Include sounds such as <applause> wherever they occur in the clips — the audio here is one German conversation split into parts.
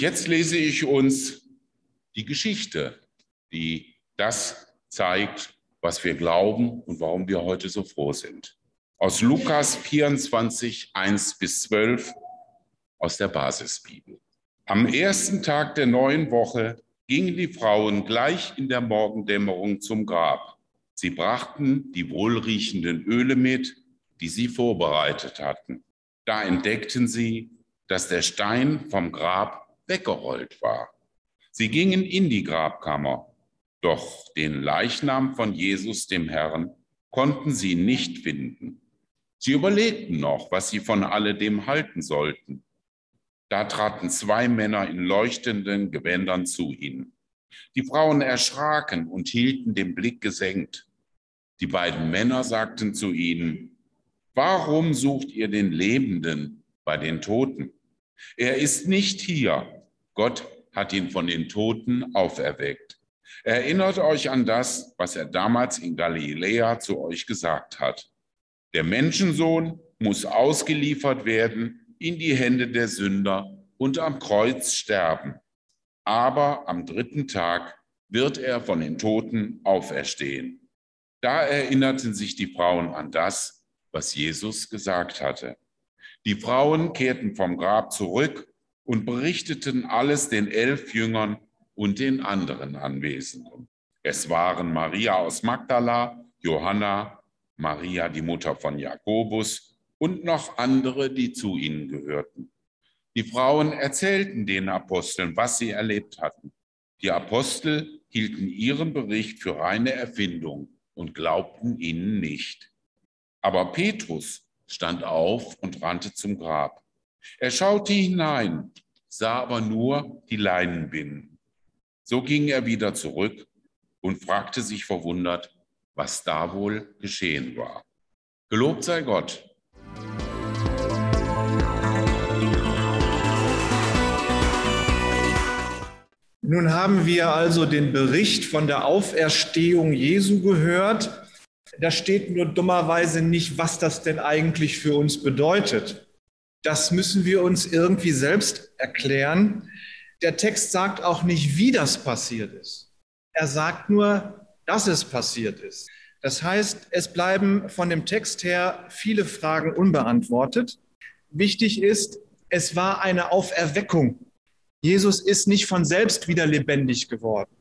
Jetzt lese ich uns die Geschichte, die das zeigt, was wir glauben und warum wir heute so froh sind. Aus Lukas 24, 1 bis 12 aus der Basisbibel. Am ersten Tag der neuen Woche gingen die Frauen gleich in der Morgendämmerung zum Grab. Sie brachten die wohlriechenden Öle mit, die sie vorbereitet hatten. Da entdeckten sie, dass der Stein vom Grab weggerollt war. Sie gingen in die Grabkammer, doch den Leichnam von Jesus, dem Herrn, konnten sie nicht finden. Sie überlegten noch, was sie von alledem halten sollten. Da traten zwei Männer in leuchtenden Gewändern zu ihnen. Die Frauen erschraken und hielten den Blick gesenkt. Die beiden Männer sagten zu ihnen, Warum sucht ihr den Lebenden bei den Toten? Er ist nicht hier. Gott hat ihn von den Toten auferweckt. Erinnert euch an das, was er damals in Galiläa zu euch gesagt hat. Der Menschensohn muss ausgeliefert werden in die Hände der Sünder und am Kreuz sterben. Aber am dritten Tag wird er von den Toten auferstehen. Da erinnerten sich die Frauen an das, was Jesus gesagt hatte. Die Frauen kehrten vom Grab zurück und berichteten alles den elf Jüngern und den anderen Anwesenden. Es waren Maria aus Magdala, Johanna, Maria, die Mutter von Jakobus, und noch andere, die zu ihnen gehörten. Die Frauen erzählten den Aposteln, was sie erlebt hatten. Die Apostel hielten ihren Bericht für reine Erfindung und glaubten ihnen nicht. Aber Petrus stand auf und rannte zum Grab. Er schaute hinein, sah aber nur die Leinenbinden. So ging er wieder zurück und fragte sich verwundert, was da wohl geschehen war. Gelobt sei Gott, Nun haben wir also den Bericht von der Auferstehung Jesu gehört. Da steht nur dummerweise nicht, was das denn eigentlich für uns bedeutet. Das müssen wir uns irgendwie selbst erklären. Der Text sagt auch nicht, wie das passiert ist. Er sagt nur, dass es passiert ist. Das heißt, es bleiben von dem Text her viele Fragen unbeantwortet. Wichtig ist, es war eine Auferweckung Jesus ist nicht von selbst wieder lebendig geworden.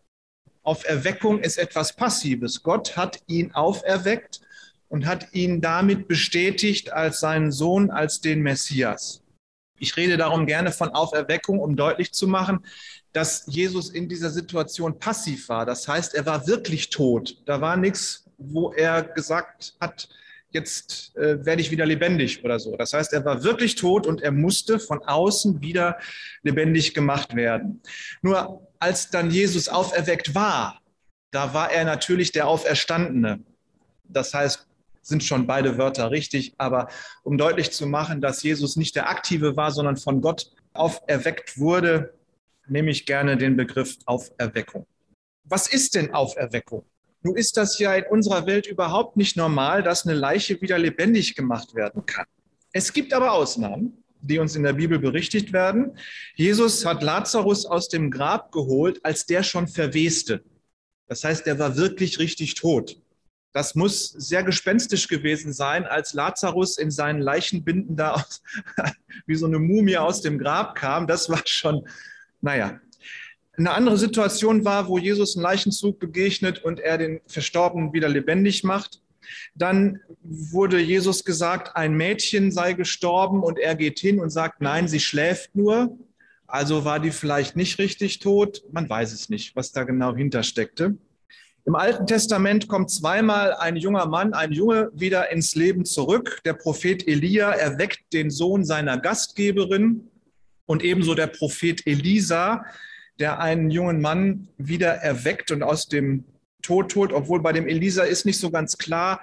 Auferweckung ist etwas Passives. Gott hat ihn auferweckt und hat ihn damit bestätigt als seinen Sohn, als den Messias. Ich rede darum gerne von Auferweckung, um deutlich zu machen, dass Jesus in dieser Situation passiv war. Das heißt, er war wirklich tot. Da war nichts, wo er gesagt hat, jetzt äh, werde ich wieder lebendig oder so. Das heißt, er war wirklich tot und er musste von außen wieder lebendig gemacht werden. Nur als dann Jesus auferweckt war, da war er natürlich der Auferstandene. Das heißt, sind schon beide Wörter richtig, aber um deutlich zu machen, dass Jesus nicht der Aktive war, sondern von Gott auferweckt wurde, nehme ich gerne den Begriff Auferweckung. Was ist denn Auferweckung? Nun ist das ja in unserer Welt überhaupt nicht normal, dass eine Leiche wieder lebendig gemacht werden kann. Es gibt aber Ausnahmen, die uns in der Bibel berichtigt werden. Jesus hat Lazarus aus dem Grab geholt, als der schon verweste. Das heißt, der war wirklich richtig tot. Das muss sehr gespenstisch gewesen sein, als Lazarus in seinen Leichenbinden da aus, <laughs> wie so eine Mumie aus dem Grab kam. Das war schon, naja, eine andere Situation war, wo Jesus einen Leichenzug begegnet und er den Verstorbenen wieder lebendig macht. Dann wurde Jesus gesagt, ein Mädchen sei gestorben und er geht hin und sagt, nein, sie schläft nur. Also war die vielleicht nicht richtig tot. Man weiß es nicht, was da genau hintersteckte. Im Alten Testament kommt zweimal ein junger Mann, ein Junge wieder ins Leben zurück. Der Prophet Elia erweckt den Sohn seiner Gastgeberin und ebenso der Prophet Elisa der einen jungen Mann wieder erweckt und aus dem Tod holt, obwohl bei dem Elisa ist nicht so ganz klar,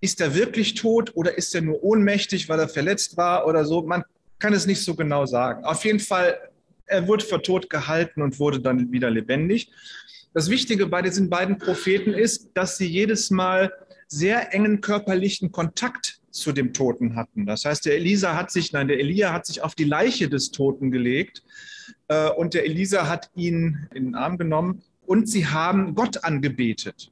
ist er wirklich tot oder ist er nur ohnmächtig, weil er verletzt war oder so. Man kann es nicht so genau sagen. Auf jeden Fall, er wurde für tot gehalten und wurde dann wieder lebendig. Das Wichtige bei diesen beiden Propheten ist, dass sie jedes Mal sehr engen körperlichen Kontakt zu dem Toten hatten. Das heißt, der Elisa hat sich, nein, der Elia hat sich auf die Leiche des Toten gelegt äh, und der Elisa hat ihn in den Arm genommen und sie haben Gott angebetet.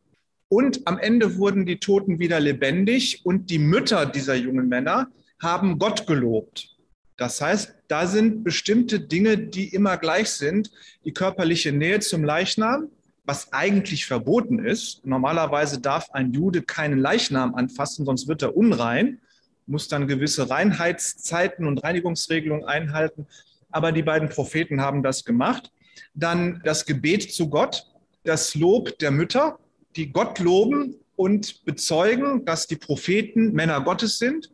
Und am Ende wurden die Toten wieder lebendig und die Mütter dieser jungen Männer haben Gott gelobt. Das heißt, da sind bestimmte Dinge, die immer gleich sind. Die körperliche Nähe zum Leichnam, was eigentlich verboten ist. Normalerweise darf ein Jude keinen Leichnam anfassen, sonst wird er unrein, muss dann gewisse Reinheitszeiten und Reinigungsregelungen einhalten. Aber die beiden Propheten haben das gemacht. Dann das Gebet zu Gott, das Lob der Mütter, die Gott loben und bezeugen, dass die Propheten Männer Gottes sind.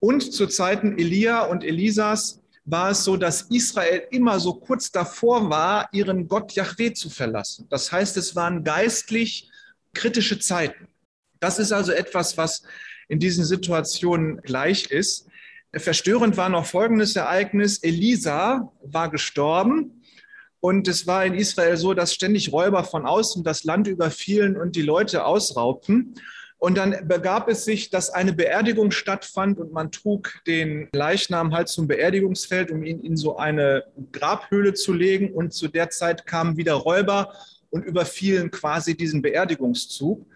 Und zu Zeiten Elia und Elisas war es so, dass Israel immer so kurz davor war, ihren Gott Yahweh zu verlassen. Das heißt, es waren geistlich kritische Zeiten. Das ist also etwas, was in diesen Situationen gleich ist. Verstörend war noch folgendes Ereignis. Elisa war gestorben und es war in Israel so, dass ständig Räuber von außen das Land überfielen und die Leute ausraubten. Und dann begab es sich, dass eine Beerdigung stattfand und man trug den Leichnam halt zum Beerdigungsfeld, um ihn in so eine Grabhöhle zu legen. Und zu der Zeit kamen wieder Räuber und überfielen quasi diesen Beerdigungszug.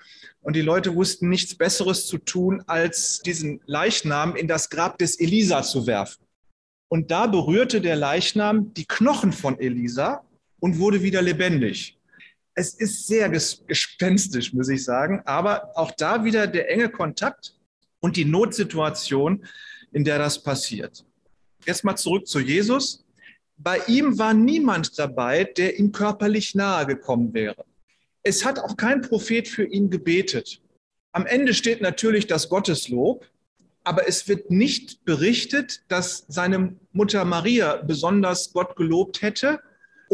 Und die Leute wussten nichts Besseres zu tun, als diesen Leichnam in das Grab des Elisa zu werfen. Und da berührte der Leichnam die Knochen von Elisa und wurde wieder lebendig. Es ist sehr gespenstisch, muss ich sagen, aber auch da wieder der enge Kontakt und die Notsituation, in der das passiert. Jetzt mal zurück zu Jesus. Bei ihm war niemand dabei, der ihm körperlich nahe gekommen wäre. Es hat auch kein Prophet für ihn gebetet. Am Ende steht natürlich das Gotteslob, aber es wird nicht berichtet, dass seine Mutter Maria besonders Gott gelobt hätte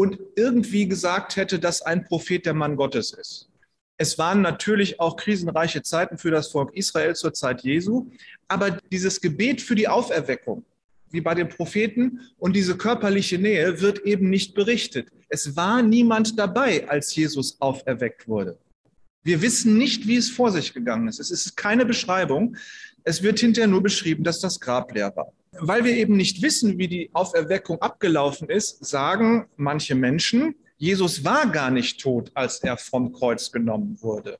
und irgendwie gesagt hätte, dass ein Prophet der Mann Gottes ist. Es waren natürlich auch krisenreiche Zeiten für das Volk Israel zur Zeit Jesu, aber dieses Gebet für die Auferweckung, wie bei den Propheten, und diese körperliche Nähe wird eben nicht berichtet. Es war niemand dabei, als Jesus auferweckt wurde. Wir wissen nicht, wie es vor sich gegangen ist. Es ist keine Beschreibung. Es wird hinterher nur beschrieben, dass das Grab leer war. Weil wir eben nicht wissen, wie die Auferweckung abgelaufen ist, sagen manche Menschen, Jesus war gar nicht tot, als er vom Kreuz genommen wurde.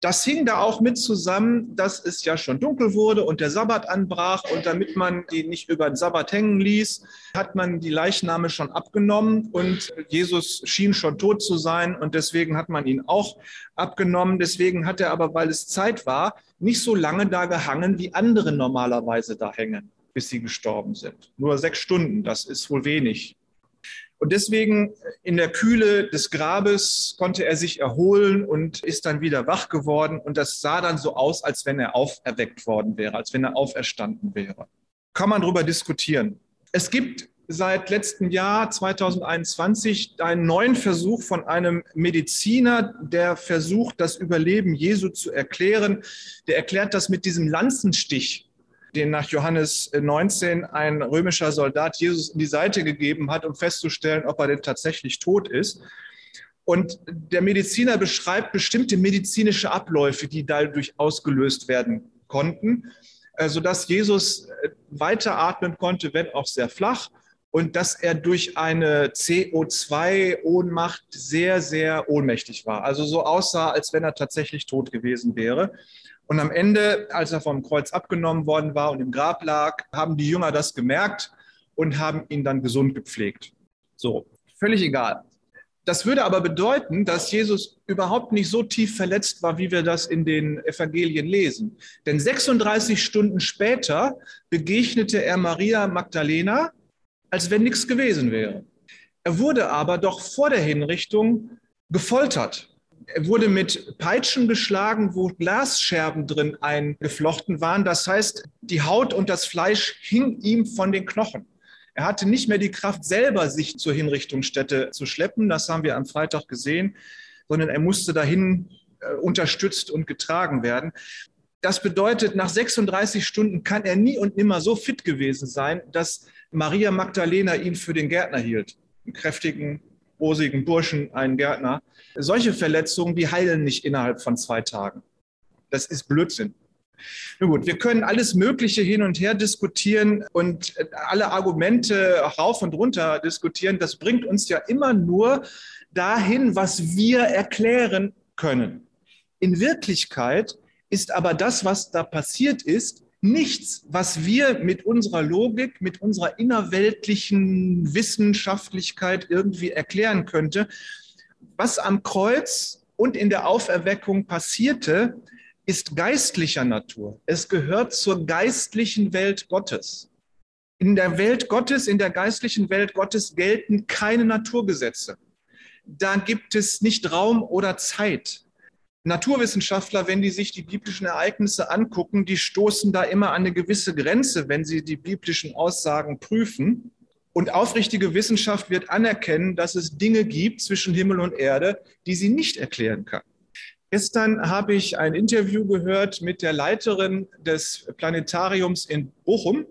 Das hing da auch mit zusammen, dass es ja schon dunkel wurde und der Sabbat anbrach. Und damit man die nicht über den Sabbat hängen ließ, hat man die Leichname schon abgenommen. Und Jesus schien schon tot zu sein. Und deswegen hat man ihn auch abgenommen. Deswegen hat er aber, weil es Zeit war, nicht so lange da gehangen, wie andere normalerweise da hängen, bis sie gestorben sind. Nur sechs Stunden, das ist wohl wenig. Und deswegen in der Kühle des Grabes konnte er sich erholen und ist dann wieder wach geworden. Und das sah dann so aus, als wenn er auferweckt worden wäre, als wenn er auferstanden wäre. Kann man darüber diskutieren. Es gibt seit letztem Jahr 2021 einen neuen Versuch von einem Mediziner, der versucht, das Überleben Jesu zu erklären. Der erklärt das mit diesem Lanzenstich, den nach Johannes 19 ein römischer Soldat Jesus in die Seite gegeben hat, um festzustellen, ob er denn tatsächlich tot ist. Und der Mediziner beschreibt bestimmte medizinische Abläufe, die dadurch ausgelöst werden konnten, äh, sodass Jesus äh, weiteratmen konnte, wenn auch sehr flach, und dass er durch eine CO2-Ohnmacht sehr, sehr ohnmächtig war. Also so aussah, als wenn er tatsächlich tot gewesen wäre. Und am Ende, als er vom Kreuz abgenommen worden war und im Grab lag, haben die Jünger das gemerkt und haben ihn dann gesund gepflegt. So, völlig egal. Das würde aber bedeuten, dass Jesus überhaupt nicht so tief verletzt war, wie wir das in den Evangelien lesen. Denn 36 Stunden später begegnete er Maria Magdalena, als wenn nichts gewesen wäre. Er wurde aber doch vor der Hinrichtung gefoltert er wurde mit Peitschen geschlagen, wo Glasscherben drin eingeflochten waren. Das heißt, die Haut und das Fleisch hing ihm von den Knochen. Er hatte nicht mehr die Kraft, selber sich zur Hinrichtungsstätte zu schleppen. Das haben wir am Freitag gesehen, sondern er musste dahin äh, unterstützt und getragen werden. Das bedeutet, nach 36 Stunden kann er nie und nimmer so fit gewesen sein, dass Maria Magdalena ihn für den Gärtner hielt. Einen kräftigen, rosigen Burschen, einen Gärtner. Solche Verletzungen, die heilen nicht innerhalb von zwei Tagen. Das ist Blödsinn. Nun gut, wir können alles Mögliche hin und her diskutieren und alle Argumente rauf und runter diskutieren. Das bringt uns ja immer nur dahin, was wir erklären können. In Wirklichkeit ist aber das, was da passiert ist, nichts, was wir mit unserer Logik, mit unserer innerweltlichen Wissenschaftlichkeit irgendwie erklären könnte. Was am Kreuz und in der Auferweckung passierte, ist geistlicher Natur. Es gehört zur geistlichen Welt Gottes. In der Welt Gottes, in der geistlichen Welt Gottes gelten keine Naturgesetze. Da gibt es nicht Raum oder Zeit. Naturwissenschaftler, wenn die sich die biblischen Ereignisse angucken, die stoßen da immer an eine gewisse Grenze, wenn sie die biblischen Aussagen prüfen. Und aufrichtige Wissenschaft wird anerkennen, dass es Dinge gibt zwischen Himmel und Erde, die sie nicht erklären kann. Gestern habe ich ein Interview gehört mit der Leiterin des Planetariums in Bochum.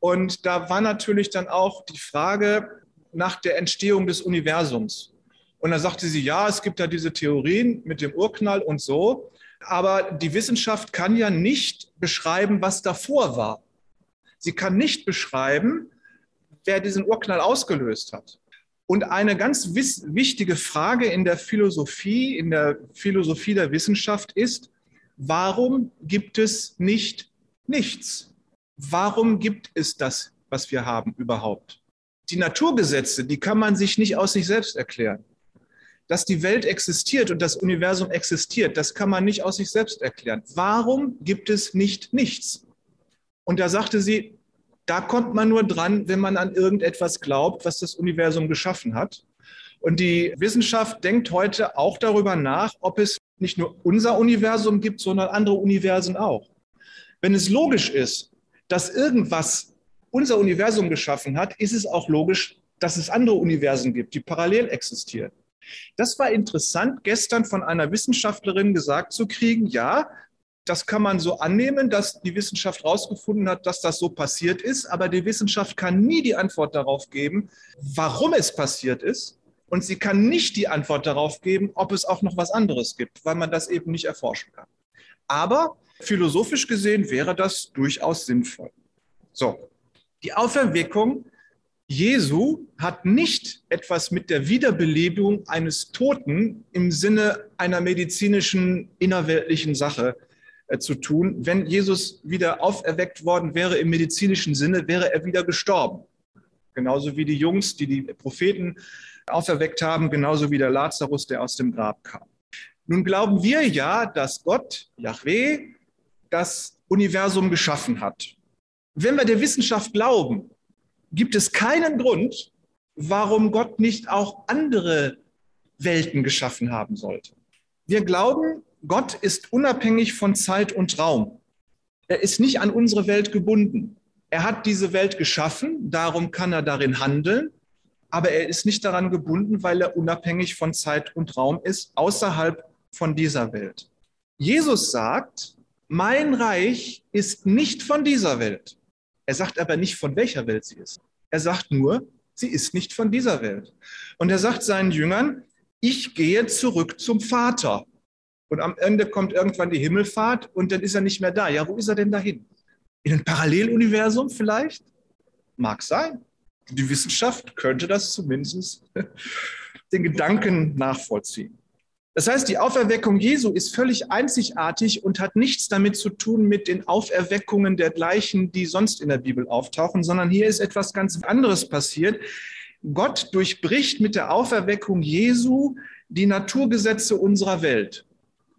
Und da war natürlich dann auch die Frage nach der Entstehung des Universums. Und da sagte sie, ja, es gibt da diese Theorien mit dem Urknall und so. Aber die Wissenschaft kann ja nicht beschreiben, was davor war. Sie kann nicht beschreiben, wer diesen Urknall ausgelöst hat. Und eine ganz wichtige Frage in der Philosophie, in der Philosophie der Wissenschaft ist, warum gibt es nicht nichts? Warum gibt es das, was wir haben überhaupt? Die Naturgesetze, die kann man sich nicht aus sich selbst erklären. Dass die Welt existiert und das Universum existiert, das kann man nicht aus sich selbst erklären. Warum gibt es nicht nichts? Und da sagte sie, da kommt man nur dran, wenn man an irgendetwas glaubt, was das Universum geschaffen hat. Und die Wissenschaft denkt heute auch darüber nach, ob es nicht nur unser Universum gibt, sondern andere Universen auch. Wenn es logisch ist, dass irgendwas unser Universum geschaffen hat, ist es auch logisch, dass es andere Universen gibt, die parallel existieren. Das war interessant, gestern von einer Wissenschaftlerin gesagt zu kriegen, ja, das kann man so annehmen, dass die Wissenschaft herausgefunden hat, dass das so passiert ist, aber die Wissenschaft kann nie die Antwort darauf geben, warum es passiert ist. Und sie kann nicht die Antwort darauf geben, ob es auch noch was anderes gibt, weil man das eben nicht erforschen kann. Aber philosophisch gesehen wäre das durchaus sinnvoll. So, die Auferweckung Jesu hat nicht etwas mit der Wiederbelebung eines Toten im Sinne einer medizinischen innerweltlichen Sache äh, zu tun. Wenn Jesus wieder auferweckt worden wäre im medizinischen Sinne, wäre er wieder gestorben. Genauso wie die Jungs, die die Propheten auferweckt haben, genauso wie der Lazarus, der aus dem Grab kam. Nun glauben wir ja, dass Gott, Yahweh, das Universum geschaffen hat. Wenn wir der Wissenschaft glauben, gibt es keinen Grund, warum Gott nicht auch andere Welten geschaffen haben sollte. Wir glauben, Gott ist unabhängig von Zeit und Raum. Er ist nicht an unsere Welt gebunden. Er hat diese Welt geschaffen, darum kann er darin handeln, aber er ist nicht daran gebunden, weil er unabhängig von Zeit und Raum ist, außerhalb von dieser Welt. Jesus sagt, mein Reich ist nicht von dieser Welt. Er sagt aber nicht, von welcher Welt sie ist. Er sagt nur, sie ist nicht von dieser Welt. Und er sagt seinen Jüngern, ich gehe zurück zum Vater. Und am Ende kommt irgendwann die Himmelfahrt und dann ist er nicht mehr da. Ja, wo ist er denn dahin? In ein Paralleluniversum vielleicht? Mag sein. Die Wissenschaft könnte das zumindest <laughs> den Gedanken nachvollziehen. Das heißt, die Auferweckung Jesu ist völlig einzigartig und hat nichts damit zu tun mit den Auferweckungen der gleichen, die sonst in der Bibel auftauchen, sondern hier ist etwas ganz anderes passiert. Gott durchbricht mit der Auferweckung Jesu die Naturgesetze unserer Welt.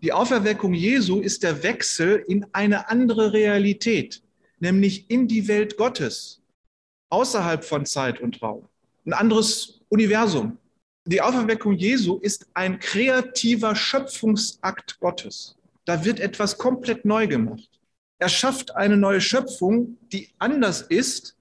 Die Auferweckung Jesu ist der Wechsel in eine andere Realität, nämlich in die Welt Gottes, außerhalb von Zeit und Raum, ein anderes Universum. Die Auferweckung Jesu ist ein kreativer Schöpfungsakt Gottes. Da wird etwas komplett neu gemacht. Er schafft eine neue Schöpfung, die anders ist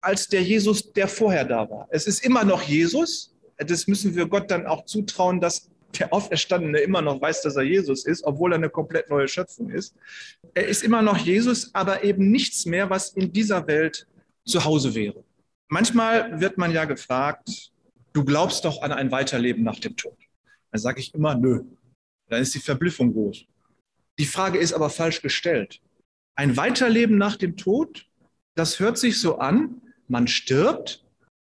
als der Jesus, der vorher da war. Es ist immer noch Jesus. Das müssen wir Gott dann auch zutrauen, dass der Auferstandene immer noch weiß, dass er Jesus ist, obwohl er eine komplett neue Schöpfung ist. Er ist immer noch Jesus, aber eben nichts mehr, was in dieser Welt zu Hause wäre. Manchmal wird man ja gefragt, du glaubst doch an ein Weiterleben nach dem Tod. Dann sage ich immer, nö. Dann ist die Verblüffung groß. Die Frage ist aber falsch gestellt. Ein Weiterleben nach dem Tod, das hört sich so an, man stirbt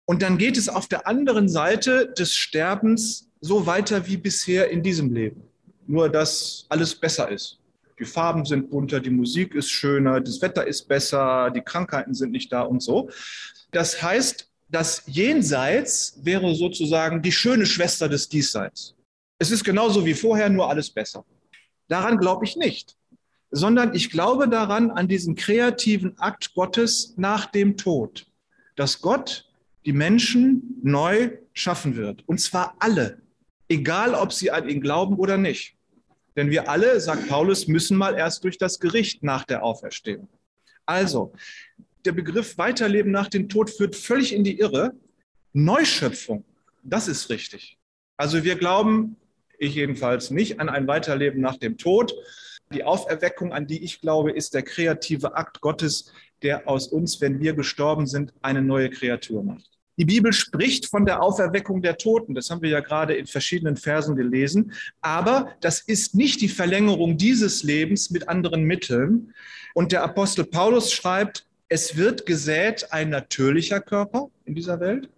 und dann geht es auf der anderen Seite des Sterbens so weiter wie bisher in diesem Leben. Nur, dass alles besser ist. Die Farben sind bunter, die Musik ist schöner, das Wetter ist besser, die Krankheiten sind nicht da und so. Das heißt, das Jenseits wäre sozusagen die schöne Schwester des Diesseits. Es ist genauso wie vorher, nur alles besser. Daran glaube ich nicht, sondern ich glaube daran an diesen kreativen Akt Gottes nach dem Tod, dass Gott die Menschen neu schaffen wird. Und zwar alle, egal ob sie an ihn glauben oder nicht. Denn wir alle, sagt Paulus, müssen mal erst durch das Gericht nach der Auferstehung. Also, der Begriff Weiterleben nach dem Tod führt völlig in die Irre. Neuschöpfung, das ist richtig. Also wir glauben, ich jedenfalls nicht, an ein Weiterleben nach dem Tod. Die Auferweckung, an die ich glaube, ist der kreative Akt Gottes, der aus uns, wenn wir gestorben sind, eine neue Kreatur macht. Die Bibel spricht von der Auferweckung der Toten. Das haben wir ja gerade in verschiedenen Versen gelesen. Aber das ist nicht die Verlängerung dieses Lebens mit anderen Mitteln. Und der Apostel Paulus schreibt, es wird gesät ein natürlicher Körper in dieser Welt.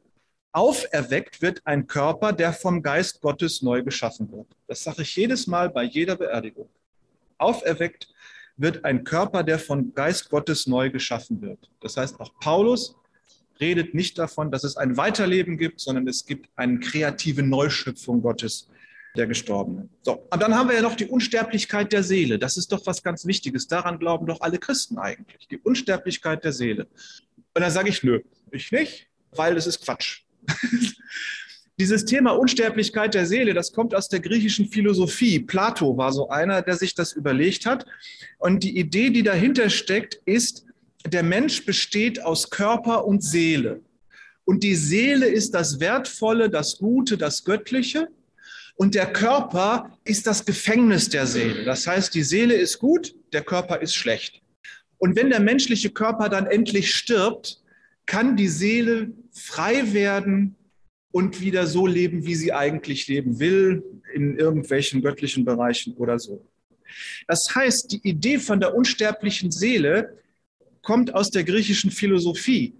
Auferweckt wird ein Körper, der vom Geist Gottes neu geschaffen wird. Das sage ich jedes Mal bei jeder Beerdigung. Auferweckt wird ein Körper, der vom Geist Gottes neu geschaffen wird. Das heißt, auch Paulus redet nicht davon, dass es ein Weiterleben gibt, sondern es gibt eine kreative Neuschöpfung Gottes der Gestorbenen. So, und dann haben wir ja noch die Unsterblichkeit der Seele. Das ist doch was ganz Wichtiges. Daran glauben doch alle Christen eigentlich. Die Unsterblichkeit der Seele. Und dann sage ich, nö, ich nicht, weil das ist Quatsch. <laughs> Dieses Thema Unsterblichkeit der Seele, das kommt aus der griechischen Philosophie. Plato war so einer, der sich das überlegt hat. Und die Idee, die dahinter steckt, ist, der Mensch besteht aus Körper und Seele. Und die Seele ist das Wertvolle, das Gute, das Göttliche. Und der Körper ist das Gefängnis der Seele. Das heißt, die Seele ist gut, der Körper ist schlecht. Und wenn der menschliche Körper dann endlich stirbt, kann die Seele frei werden und wieder so leben, wie sie eigentlich leben will, in irgendwelchen göttlichen Bereichen oder so. Das heißt, die Idee von der unsterblichen Seele kommt aus der griechischen Philosophie.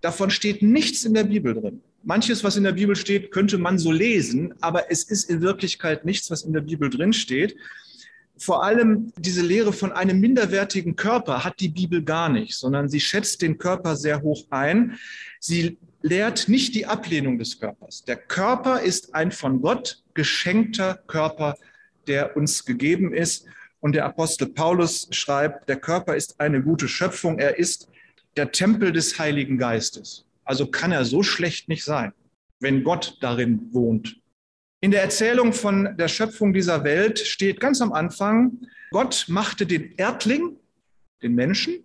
Davon steht nichts in der Bibel drin. Manches, was in der Bibel steht, könnte man so lesen, aber es ist in Wirklichkeit nichts, was in der Bibel drin steht. Vor allem diese Lehre von einem minderwertigen Körper hat die Bibel gar nicht, sondern sie schätzt den Körper sehr hoch ein. Sie lehrt nicht die Ablehnung des Körpers. Der Körper ist ein von Gott geschenkter Körper, der uns gegeben ist. Und der Apostel Paulus schreibt, der Körper ist eine gute Schöpfung, er ist der Tempel des Heiligen Geistes. Also kann er so schlecht nicht sein, wenn Gott darin wohnt. In der Erzählung von der Schöpfung dieser Welt steht ganz am Anfang, Gott machte den Erdling, den Menschen,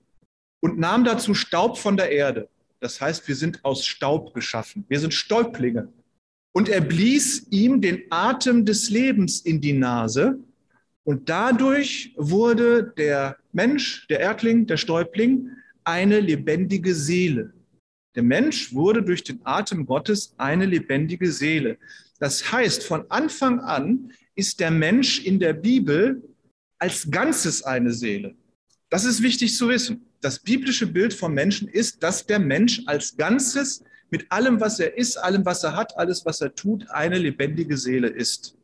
und nahm dazu Staub von der Erde. Das heißt, wir sind aus Staub geschaffen. Wir sind Stäublinge. Und er blies ihm den Atem des Lebens in die Nase und dadurch wurde der Mensch, der Erdling, der Stäubling, eine lebendige Seele. Der Mensch wurde durch den Atem Gottes eine lebendige Seele. Das heißt, von Anfang an ist der Mensch in der Bibel als Ganzes eine Seele. Das ist wichtig zu wissen. Das biblische Bild vom Menschen ist, dass der Mensch als Ganzes mit allem, was er ist, allem, was er hat, alles, was er tut, eine lebendige Seele ist.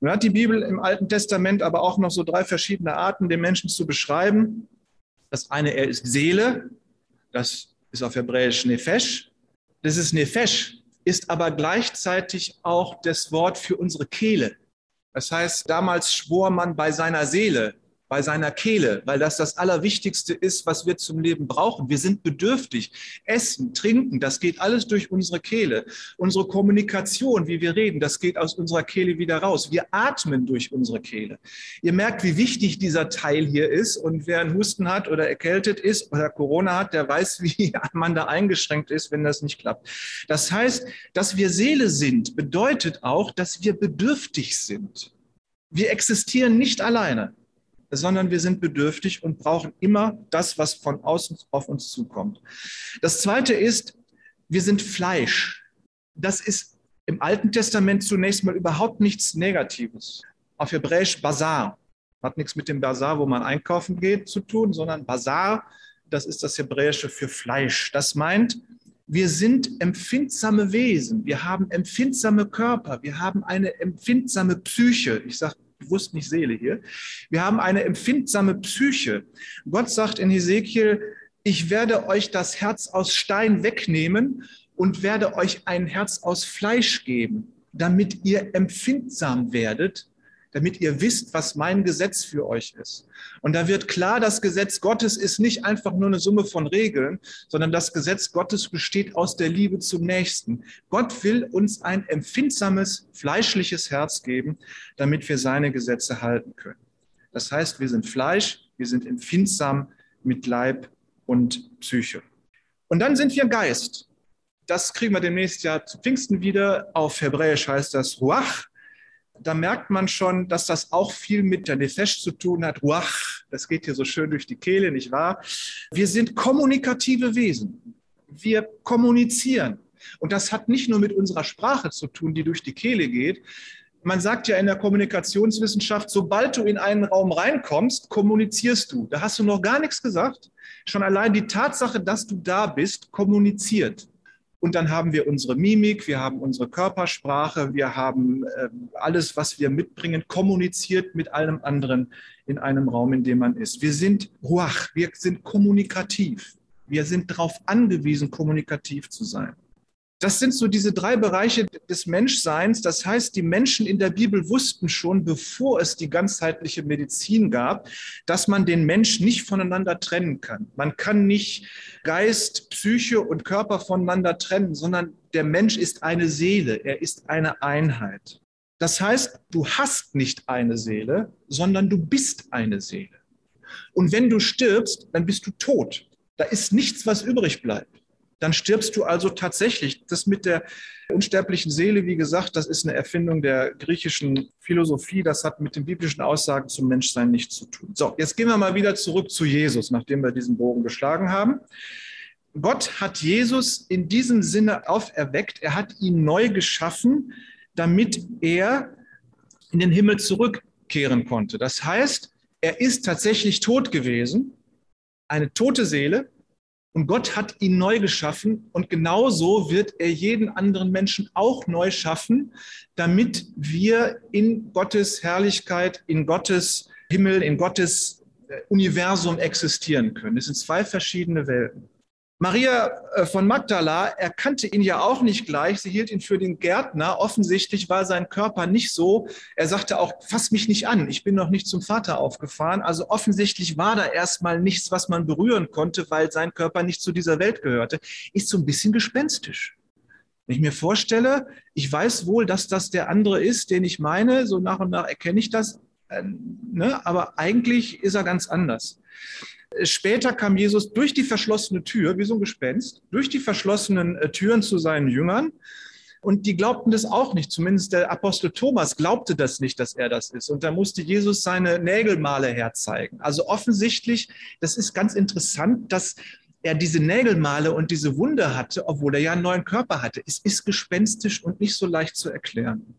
Nun hat die Bibel im Alten Testament aber auch noch so drei verschiedene Arten, den Menschen zu beschreiben. Das eine, er ist Seele, das ist auf Hebräisch Nefesh. Das ist Nefesh, ist aber gleichzeitig auch das Wort für unsere Kehle. Das heißt, damals schwor man bei seiner Seele, bei seiner Kehle, weil das das Allerwichtigste ist, was wir zum Leben brauchen. Wir sind bedürftig. Essen, trinken, das geht alles durch unsere Kehle. Unsere Kommunikation, wie wir reden, das geht aus unserer Kehle wieder raus. Wir atmen durch unsere Kehle. Ihr merkt, wie wichtig dieser Teil hier ist. Und wer einen Husten hat oder erkältet ist oder Corona hat, der weiß, <laughs> wie man da eingeschränkt ist, wenn das nicht klappt. Das heißt, dass wir Seele sind, bedeutet auch, dass wir bedürftig sind. Wir existieren nicht alleine sondern wir sind bedürftig und brauchen immer das, was von außen auf uns zukommt. Das Zweite ist, wir sind Fleisch. Das ist im Alten Testament zunächst mal überhaupt nichts Negatives. Auf Hebräisch Bazar. Hat nichts mit dem Bazar, wo man einkaufen geht, zu tun, sondern Bazar, das ist das Hebräische für Fleisch. Das meint, wir sind empfindsame Wesen, wir haben empfindsame Körper, wir haben eine empfindsame Psyche. Ich sage bewusst nicht Seele hier. Wir haben eine empfindsame Psyche. Gott sagt in Hesekiel, ich werde euch das Herz aus Stein wegnehmen und werde euch ein Herz aus Fleisch geben, damit ihr empfindsam werdet damit ihr wisst, was mein Gesetz für euch ist. Und da wird klar, das Gesetz Gottes ist nicht einfach nur eine Summe von Regeln, sondern das Gesetz Gottes besteht aus der Liebe zum Nächsten. Gott will uns ein empfindsames, fleischliches Herz geben, damit wir seine Gesetze halten können. Das heißt, wir sind Fleisch, wir sind empfindsam mit Leib und Psyche. Und dann sind wir Geist. Das kriegen wir demnächst ja zu Pfingsten wieder. Auf Hebräisch heißt das Ruach da merkt man schon, dass das auch viel mit der Nefesh zu tun hat. Ruach, das geht hier so schön durch die Kehle, nicht wahr? Wir sind kommunikative Wesen. Wir kommunizieren. Und das hat nicht nur mit unserer Sprache zu tun, die durch die Kehle geht. Man sagt ja in der Kommunikationswissenschaft, sobald du in einen Raum reinkommst, kommunizierst du. Da hast du noch gar nichts gesagt. Schon allein die Tatsache, dass du da bist, kommuniziert. Und dann haben wir unsere Mimik, wir haben unsere Körpersprache, wir haben äh, alles, was wir mitbringen, kommuniziert mit allem anderen in einem Raum, in dem man ist. Wir sind ruach, wir sind kommunikativ. Wir sind darauf angewiesen, kommunikativ zu sein. Das sind so diese drei Bereiche des Menschseins. Das heißt, die Menschen in der Bibel wussten schon, bevor es die ganzheitliche Medizin gab, dass man den Mensch nicht voneinander trennen kann. Man kann nicht Geist, Psyche und Körper voneinander trennen, sondern der Mensch ist eine Seele, er ist eine Einheit. Das heißt, du hast nicht eine Seele, sondern du bist eine Seele. Und wenn du stirbst, dann bist du tot. Da ist nichts, was übrig bleibt dann stirbst du also tatsächlich. Das mit der unsterblichen Seele, wie gesagt, das ist eine Erfindung der griechischen Philosophie. Das hat mit den biblischen Aussagen zum Menschsein nichts zu tun. So, jetzt gehen wir mal wieder zurück zu Jesus, nachdem wir diesen Bogen geschlagen haben. Gott hat Jesus in diesem Sinne auferweckt. Er hat ihn neu geschaffen, damit er in den Himmel zurückkehren konnte. Das heißt, er ist tatsächlich tot gewesen, eine tote Seele, und Gott hat ihn neu geschaffen und genauso wird er jeden anderen Menschen auch neu schaffen, damit wir in Gottes Herrlichkeit, in Gottes Himmel, in Gottes äh, Universum existieren können. Es sind zwei verschiedene Welten. Maria äh, von Magdala erkannte ihn ja auch nicht gleich. Sie hielt ihn für den Gärtner. Offensichtlich war sein Körper nicht so. Er sagte auch, fass mich nicht an. Ich bin noch nicht zum Vater aufgefahren. Also offensichtlich war da erstmal nichts, was man berühren konnte, weil sein Körper nicht zu dieser Welt gehörte. Ist so ein bisschen gespenstisch. Wenn ich mir vorstelle, ich weiß wohl, dass das der andere ist, den ich meine. So nach und nach erkenne ich das. Äh, ne? Aber eigentlich ist er ganz anders. Später kam Jesus durch die verschlossene Tür, wie so ein Gespenst, durch die verschlossenen äh, Türen zu seinen Jüngern. Und die glaubten das auch nicht. Zumindest der Apostel Thomas glaubte das nicht, dass er das ist. Und da musste Jesus seine Nägelmale herzeigen. Also offensichtlich, das ist ganz interessant, dass er diese Nägelmale und diese Wunde hatte, obwohl er ja einen neuen Körper hatte. Es ist gespenstisch und nicht so leicht zu erklären.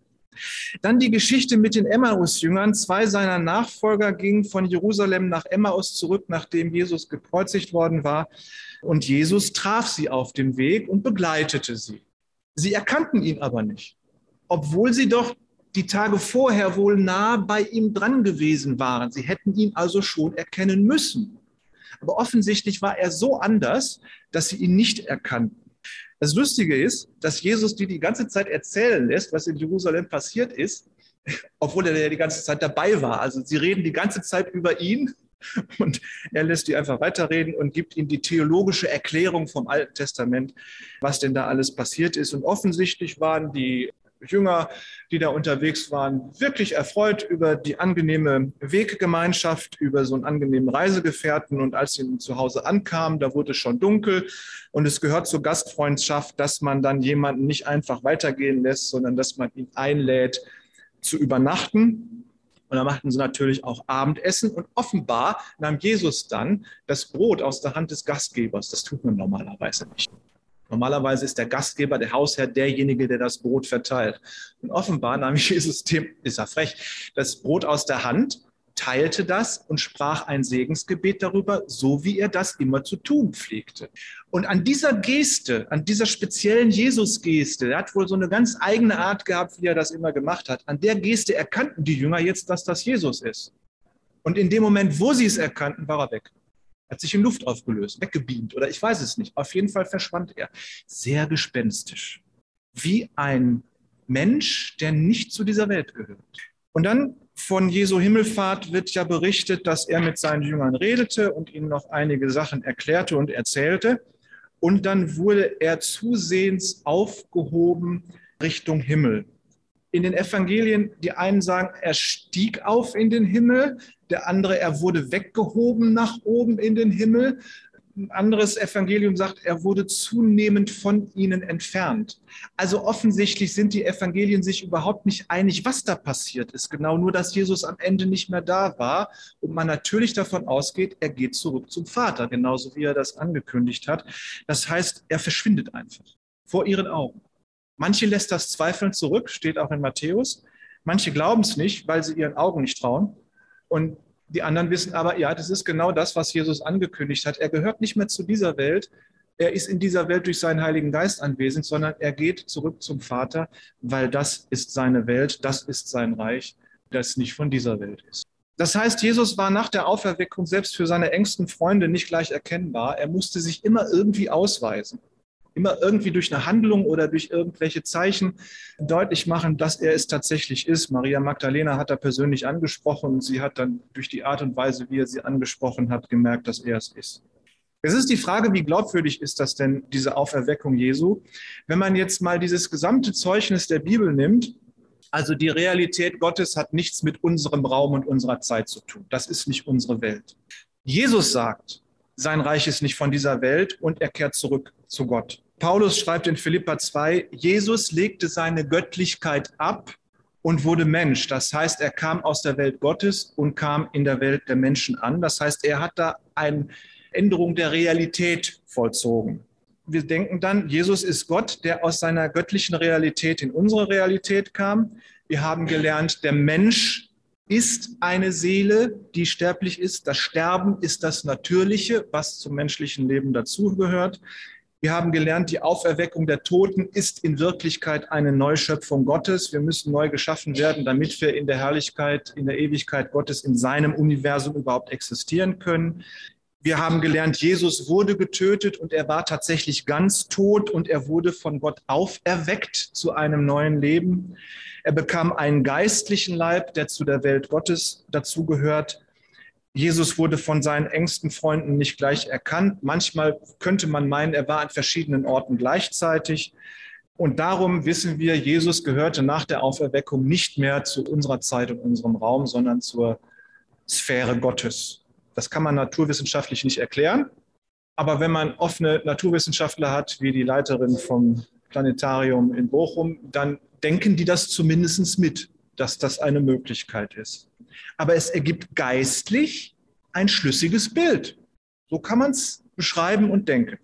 Dann die Geschichte mit den Emmaus-Jüngern. Zwei seiner Nachfolger gingen von Jerusalem nach Emmaus zurück, nachdem Jesus gekreuzigt worden war. Und Jesus traf sie auf dem Weg und begleitete sie. Sie erkannten ihn aber nicht, obwohl sie doch die Tage vorher wohl nah bei ihm dran gewesen waren. Sie hätten ihn also schon erkennen müssen. Aber offensichtlich war er so anders, dass sie ihn nicht erkannten. Das Lustige ist, dass Jesus die die ganze Zeit erzählen lässt, was in Jerusalem passiert ist, <laughs> obwohl er ja die ganze Zeit dabei war. Also sie reden die ganze Zeit über ihn <laughs> und er lässt die einfach weiterreden und gibt ihnen die theologische Erklärung vom Alten Testament, was denn da alles passiert ist. Und offensichtlich waren die Jünger, die da unterwegs waren, wirklich erfreut über die angenehme Weggemeinschaft, über so einen angenehmen Reisegefährten. Und als sie zu Hause ankamen, da wurde es schon dunkel. Und es gehört zur Gastfreundschaft, dass man dann jemanden nicht einfach weitergehen lässt, sondern dass man ihn einlädt zu übernachten. Und da machten sie natürlich auch Abendessen. Und offenbar nahm Jesus dann das Brot aus der Hand des Gastgebers. Das tut man normalerweise nicht. Normalerweise ist der Gastgeber, der Hausherr, derjenige, der das Brot verteilt. Und offenbar nahm <laughs> Jesus dem, ist er frech, das Brot aus der Hand, teilte das und sprach ein Segensgebet darüber, so wie er das immer zu tun pflegte. Und an dieser Geste, an dieser speziellen Jesus-Geste, er hat wohl so eine ganz eigene Art gehabt, wie er das immer gemacht hat, an der Geste erkannten die Jünger jetzt, dass das Jesus ist. Und in dem Moment, wo sie es erkannten, war er weg. Hat sich in Luft aufgelöst, weggebeamt oder ich weiß es nicht. Auf jeden Fall verschwand er. Sehr gespenstisch. Wie ein Mensch, der nicht zu dieser Welt gehört. Und dann von Jesu Himmelfahrt wird ja berichtet, dass er mit seinen Jüngern redete und ihnen noch einige Sachen erklärte und erzählte. Und dann wurde er zusehends aufgehoben Richtung Himmel. In den Evangelien, die einen sagen, er stieg auf in den Himmel, der andere, er wurde weggehoben nach oben in den Himmel ein anderes Evangelium sagt, er wurde zunehmend von ihnen entfernt. Also offensichtlich sind die Evangelien sich überhaupt nicht einig, was da passiert ist. Genau nur, dass Jesus am Ende nicht mehr da war und man natürlich davon ausgeht, er geht zurück zum Vater, genauso wie er das angekündigt hat. Das heißt, er verschwindet einfach vor ihren Augen. Manche lässt das Zweifeln zurück, steht auch in Matthäus. Manche glauben es nicht, weil sie ihren Augen nicht trauen. Und die anderen wissen aber, ja, das ist genau das, was Jesus angekündigt hat. Er gehört nicht mehr zu dieser Welt. Er ist in dieser Welt durch seinen Heiligen Geist anwesend, sondern er geht zurück zum Vater, weil das ist seine Welt, das ist sein Reich, das nicht von dieser Welt ist. Das heißt, Jesus war nach der Auferweckung selbst für seine engsten Freunde nicht gleich erkennbar. Er musste sich immer irgendwie ausweisen immer irgendwie durch eine Handlung oder durch irgendwelche Zeichen deutlich machen, dass er es tatsächlich ist. Maria Magdalena hat er persönlich angesprochen und sie hat dann durch die Art und Weise, wie er sie angesprochen hat, gemerkt, dass er es ist. Es ist die Frage, wie glaubwürdig ist das denn, diese Auferweckung Jesu? Wenn man jetzt mal dieses gesamte Zeugnis der Bibel nimmt, also die Realität Gottes hat nichts mit unserem Raum und unserer Zeit zu tun. Das ist nicht unsere Welt. Jesus sagt, sein Reich ist nicht von dieser Welt und er kehrt zurück zu Gott. Paulus schreibt in Philippa 2, Jesus legte seine Göttlichkeit ab und wurde Mensch. Das heißt, er kam aus der Welt Gottes und kam in der Welt der Menschen an. Das heißt, er hat da eine Änderung der Realität vollzogen. Wir denken dann, Jesus ist Gott, der aus seiner göttlichen Realität in unsere Realität kam. Wir haben gelernt, der Mensch ist eine Seele, die sterblich ist. Das Sterben ist das Natürliche, was zum menschlichen Leben dazugehört. Wir haben gelernt, die Auferweckung der Toten ist in Wirklichkeit eine Neuschöpfung Gottes. Wir müssen neu geschaffen werden, damit wir in der Herrlichkeit, in der Ewigkeit Gottes, in seinem Universum überhaupt existieren können. Wir haben gelernt, Jesus wurde getötet und er war tatsächlich ganz tot und er wurde von Gott auferweckt zu einem neuen Leben. Er bekam einen geistlichen Leib, der zu der Welt Gottes dazugehört. Jesus wurde von seinen engsten Freunden nicht gleich erkannt. Manchmal könnte man meinen, er war an verschiedenen Orten gleichzeitig. Und darum wissen wir, Jesus gehörte nach der Auferweckung nicht mehr zu unserer Zeit und unserem Raum, sondern zur Sphäre Gottes. Das kann man naturwissenschaftlich nicht erklären. Aber wenn man offene Naturwissenschaftler hat, wie die Leiterin vom Planetarium in Bochum, dann denken die das zumindest mit, dass das eine Möglichkeit ist aber es ergibt geistlich ein schlüssiges Bild. So kann man es beschreiben und denken.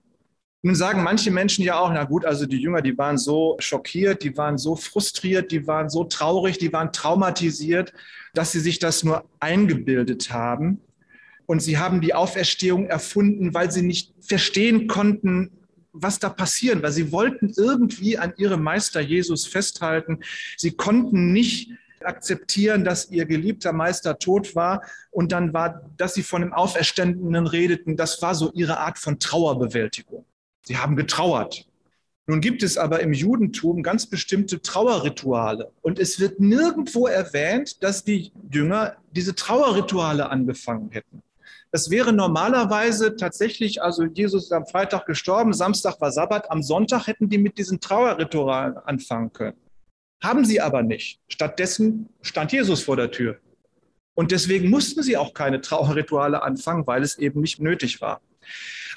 Nun sagen manche Menschen ja auch, na gut, also die Jünger, die waren so schockiert, die waren so frustriert, die waren so traurig, die waren traumatisiert, dass sie sich das nur eingebildet haben. Und sie haben die Auferstehung erfunden, weil sie nicht verstehen konnten, was da passiert, weil sie wollten irgendwie an ihrem Meister Jesus festhalten. Sie konnten nicht akzeptieren, dass ihr geliebter Meister tot war und dann war, dass sie von dem Auferstandenen redeten, das war so ihre Art von Trauerbewältigung. Sie haben getrauert. Nun gibt es aber im Judentum ganz bestimmte Trauerrituale und es wird nirgendwo erwähnt, dass die Jünger diese Trauerrituale angefangen hätten. Das wäre normalerweise tatsächlich, also Jesus ist am Freitag gestorben, Samstag war Sabbat, am Sonntag hätten die mit diesen Trauerritualen anfangen können. Haben sie aber nicht. Stattdessen stand Jesus vor der Tür. Und deswegen mussten sie auch keine Trauerrituale anfangen, weil es eben nicht nötig war.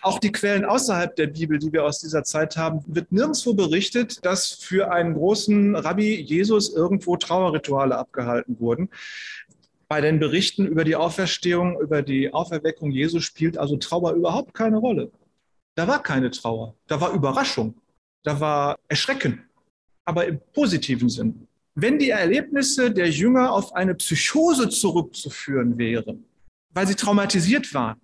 Auch die Quellen außerhalb der Bibel, die wir aus dieser Zeit haben, wird nirgendwo berichtet, dass für einen großen Rabbi Jesus irgendwo Trauerrituale abgehalten wurden. Bei den Berichten über die Auferstehung, über die Auferweckung Jesus spielt also Trauer überhaupt keine Rolle. Da war keine Trauer, da war Überraschung, da war Erschrecken aber im positiven Sinn. Wenn die Erlebnisse der Jünger auf eine Psychose zurückzuführen wären, weil sie traumatisiert waren,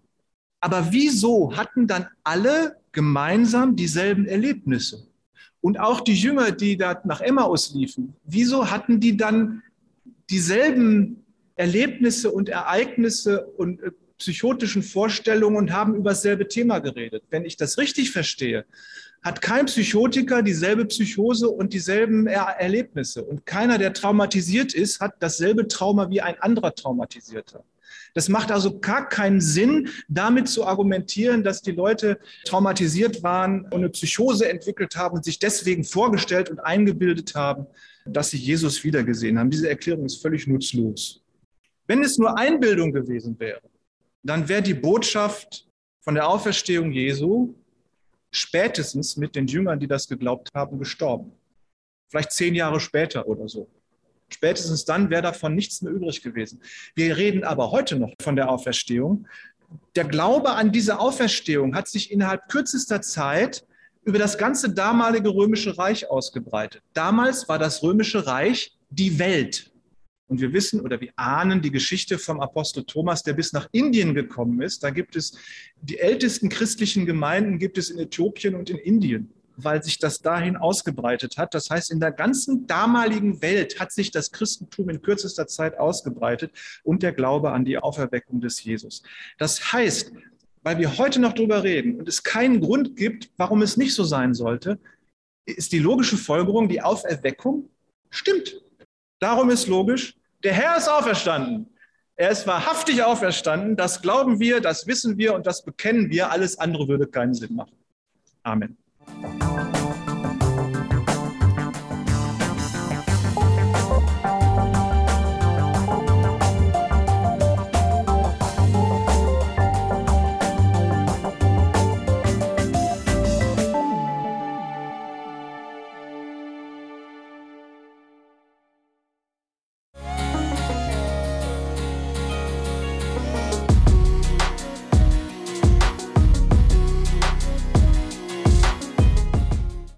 aber wieso hatten dann alle gemeinsam dieselben Erlebnisse? Und auch die Jünger, die da nach Emmaus liefen, wieso hatten die dann dieselben Erlebnisse und Ereignisse und äh, psychotischen Vorstellungen und haben über dasselbe Thema geredet? Wenn ich das richtig verstehe, hat kein Psychotiker dieselbe Psychose und dieselben er Erlebnisse. Und keiner, der traumatisiert ist, hat dasselbe Trauma wie ein anderer Traumatisierter. Das macht also gar keinen Sinn, damit zu argumentieren, dass die Leute traumatisiert waren und eine Psychose entwickelt haben und sich deswegen vorgestellt und eingebildet haben, dass sie Jesus wiedergesehen haben. Diese Erklärung ist völlig nutzlos. Wenn es nur Einbildung gewesen wäre, dann wäre die Botschaft von der Auferstehung Jesu spätestens mit den Jüngern, die das geglaubt haben, gestorben. Vielleicht zehn Jahre später oder so. Spätestens dann wäre davon nichts mehr übrig gewesen. Wir reden aber heute noch von der Auferstehung. Der Glaube an diese Auferstehung hat sich innerhalb kürzester Zeit über das ganze damalige römische Reich ausgebreitet. Damals war das römische Reich die Welt. Und wir wissen oder wir ahnen die Geschichte vom Apostel Thomas, der bis nach Indien gekommen ist. Da gibt es die ältesten christlichen Gemeinden, gibt es in Äthiopien und in Indien, weil sich das dahin ausgebreitet hat. Das heißt, in der ganzen damaligen Welt hat sich das Christentum in kürzester Zeit ausgebreitet und der Glaube an die Auferweckung des Jesus. Das heißt, weil wir heute noch darüber reden und es keinen Grund gibt, warum es nicht so sein sollte, ist die logische Folgerung, die Auferweckung stimmt. Darum ist logisch, der Herr ist auferstanden. Er ist wahrhaftig auferstanden. Das glauben wir, das wissen wir und das bekennen wir. Alles andere würde keinen Sinn machen. Amen.